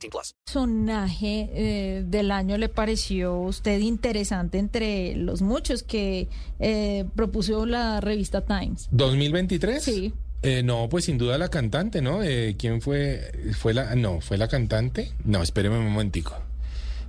18 plus. personaje eh, del año le pareció a usted interesante entre los muchos que eh, propuso la revista Times? ¿2023? Sí. Eh, no, pues sin duda la cantante, ¿no? Eh, ¿Quién fue? ¿Fue la? No, ¿fue la cantante? No, espéreme un momentico.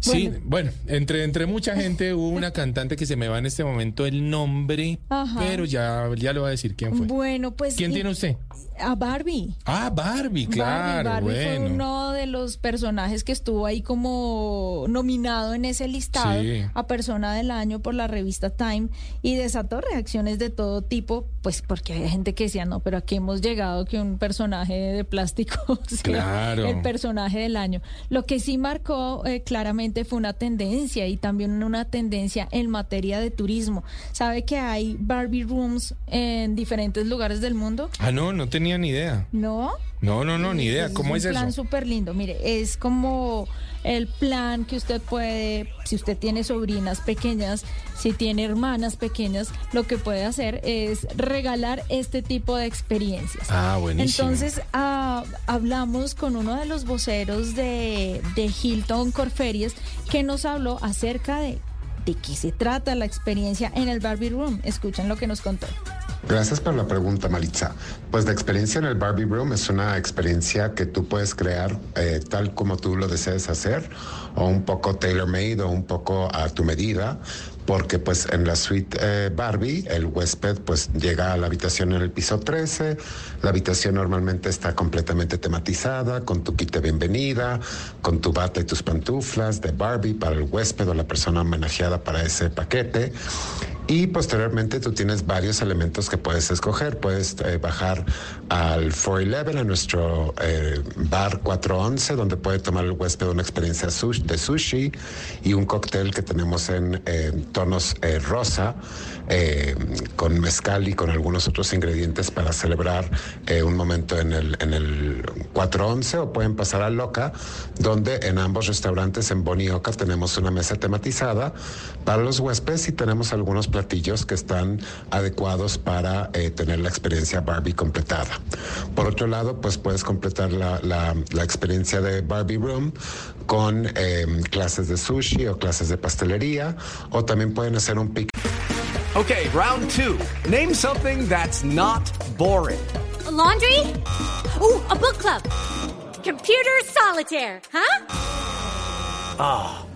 Sí, bueno, entre, entre mucha gente hubo una cantante que se me va en este momento el nombre, Ajá. pero ya, ya le voy a decir quién fue. Bueno, pues... ¿Quién y- tiene usted? A Barbie. Ah, Barbie, claro, Barbie, Barbie bueno. fue uno de los personajes que estuvo ahí como nominado en ese listado Sí. a persona del año por la revista Time y desató reacciones de todo tipo, pues porque había gente que decía, no, pero aquí hemos llegado que un personaje de plástico sea Claro. el personaje del año. Lo que sí marcó eh, claramente fue una tendencia y también una tendencia en materia de turismo. ¿Sabe que hay Barbie Rooms en diferentes lugares del mundo? Ah, no, no tenía ni idea. ¿No? No, no, no, ni idea. ¿Cómo es un plan eso? súper lindo. Mire, es como el plan que usted puede, si usted tiene sobrinas pequeñas, si tiene hermanas pequeñas, lo que puede hacer es regalar este tipo de experiencias. Ah, buenísimo. Entonces, ah, hablamos con uno de los voceros de, de Hilton Corferias que nos habló acerca de de qué se trata la experiencia en el Barbie Room. Escuchen lo que nos contó. Gracias por la pregunta, Maritza. Pues la experiencia en el Barbie Room es una experiencia que tú puedes crear eh, tal como tú lo desees hacer, o un poco tailor-made o un poco a tu medida, porque pues en la suite eh, Barbie el huésped pues llega a la habitación en el piso 13, la habitación normalmente está completamente tematizada, con tu kit de bienvenida, con tu bata y tus pantuflas de Barbie para el huésped o la persona homenajeada para ese paquete. Y posteriormente tú tienes varios elementos que puedes escoger. Puedes eh, bajar al 411, a nuestro eh, bar 411, donde puede tomar el huésped una experiencia de sushi y un cóctel que tenemos en eh, tonos rosa, eh, con mezcal y con algunos otros ingredientes para celebrar eh, un momento en el, en el 411. O pueden pasar a Loca, donde en ambos restaurantes en Bonioca tenemos una mesa tematizada para los huéspedes y tenemos algunos platillos que están adecuados para eh, tener la experiencia Barbie completada. Por otro lado, pues puedes completar la, la- la experiencia de Barbie Room con eh, clases de sushi o clases de pastelería o también pueden hacer un pic Okay, round two. Name something that's not boring. A laundry? Ooh, a book club. Computer solitaire, huh?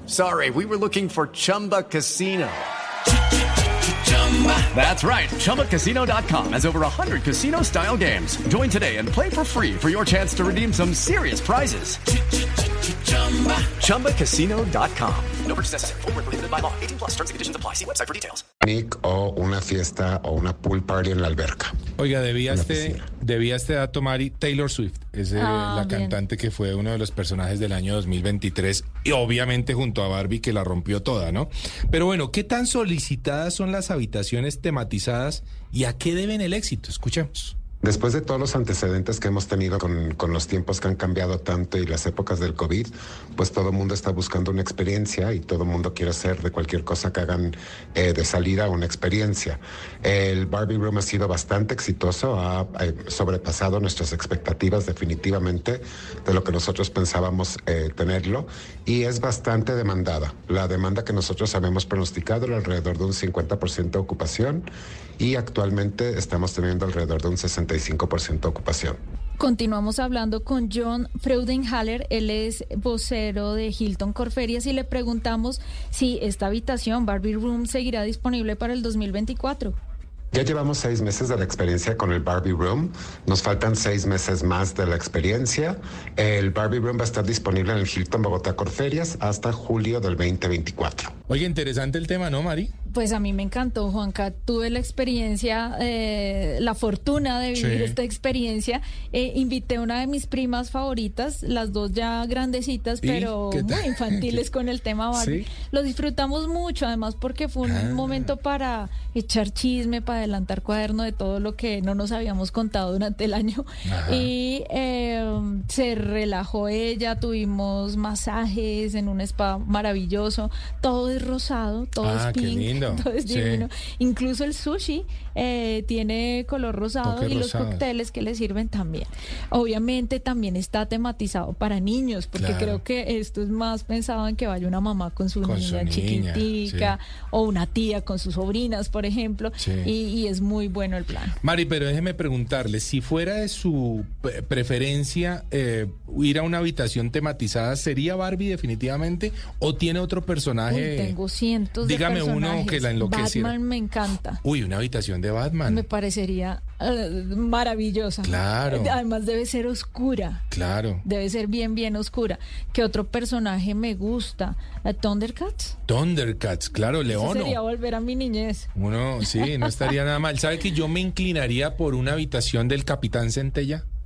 Sorry, we were looking for Chumba Casino. That's right. ChumbaCasino.com has over 100 casino style games. Join today and play for free for your chance to redeem some serious prizes. ChumbaCasino.com. No purchase necessary. Void were prohibited by law. 18 plus terms and conditions apply. See website for details. picnic o una fiesta o una pool party en la alberca. Oiga, debía este, debía este dato, Mari, Taylor Swift, es eh, Ah, la bien. cantante que fue uno de los personajes del año 2023 y obviamente junto a Barbie que la rompió toda, ¿no? Pero bueno, ¿qué tan solicitadas son las habitaciones tematizadas y a qué deben el éxito? Escuchemos. Después de todos los antecedentes que hemos tenido con, los tiempos que han cambiado tanto y las épocas del COVID, pues todo el mundo está buscando una experiencia y todo el mundo quiere hacer de cualquier cosa que hagan eh, de salida una experiencia. El Barbie Room ha sido bastante exitoso, ha eh, sobrepasado nuestras expectativas definitivamente de lo que nosotros pensábamos eh, tenerlo y es bastante demandada. La demanda que nosotros habíamos pronosticado era alrededor de un 50% de ocupación y actualmente estamos teniendo alrededor de un 65% de ocupación. Continuamos hablando con John Freudenhaller, él es vocero de Hilton Corferias y le preguntamos si esta habitación Barbie Room seguirá disponible para el 2024. Ya llevamos seis meses de la experiencia con el Barbie Room. Nos faltan seis meses más de la experiencia. El Barbie Room va a estar disponible en el Hilton Bogotá Corferias hasta julio del 2024. Oye, interesante el tema, ¿no, Mari? Pues a mí me encantó, Juanca. Tuve la experiencia, eh, la fortuna de vivir Sí. esta experiencia. Eh, invité a una de mis primas favoritas, las dos ya grandecitas, ¿Y pero muy infantiles con el tema Barbie. ¿Sí? Lo disfrutamos mucho, además porque fue un Ah. momento para echar chisme, para adelantar cuaderno de todo lo que no nos habíamos contado durante el año. Ajá. Y eh, se relajó ella, tuvimos masajes en un spa maravilloso. Todo es rosado, todo Ah, es qué pink, lindo. es Sí. divino. Incluso el sushi eh, tiene color rosado Toque y rosado. los cócteles que le sirven también. Obviamente también está tematizado para niños, porque Claro. creo que esto es más pensado en que vaya una mamá con su Con su niña chiquitica o una tía con sus sobrinas, por ejemplo, Sí. y, y es muy bueno el plan. Mari, pero déjeme preguntarle, si fuera de su preferencia eh, ir a una habitación tematizada, ¿sería Barbie definitivamente o tiene otro personaje? Uy, tengo cientos Dígame de uno personajes. Que la enloqueciera. Batman me encanta. Uy, una habitación de Batman. Me parecería eh, maravillosa. Claro. Además debe ser oscura. Claro. Debe ser bien, bien oscura. ¿Qué otro personaje me gusta? ¿La Thundercats? Thundercats, claro, Leono. sería volver a mi niñez. Uno, sí, no estaría nada mal. ¿Sabe que yo me inclinaría por una habitación del Capitán Centella?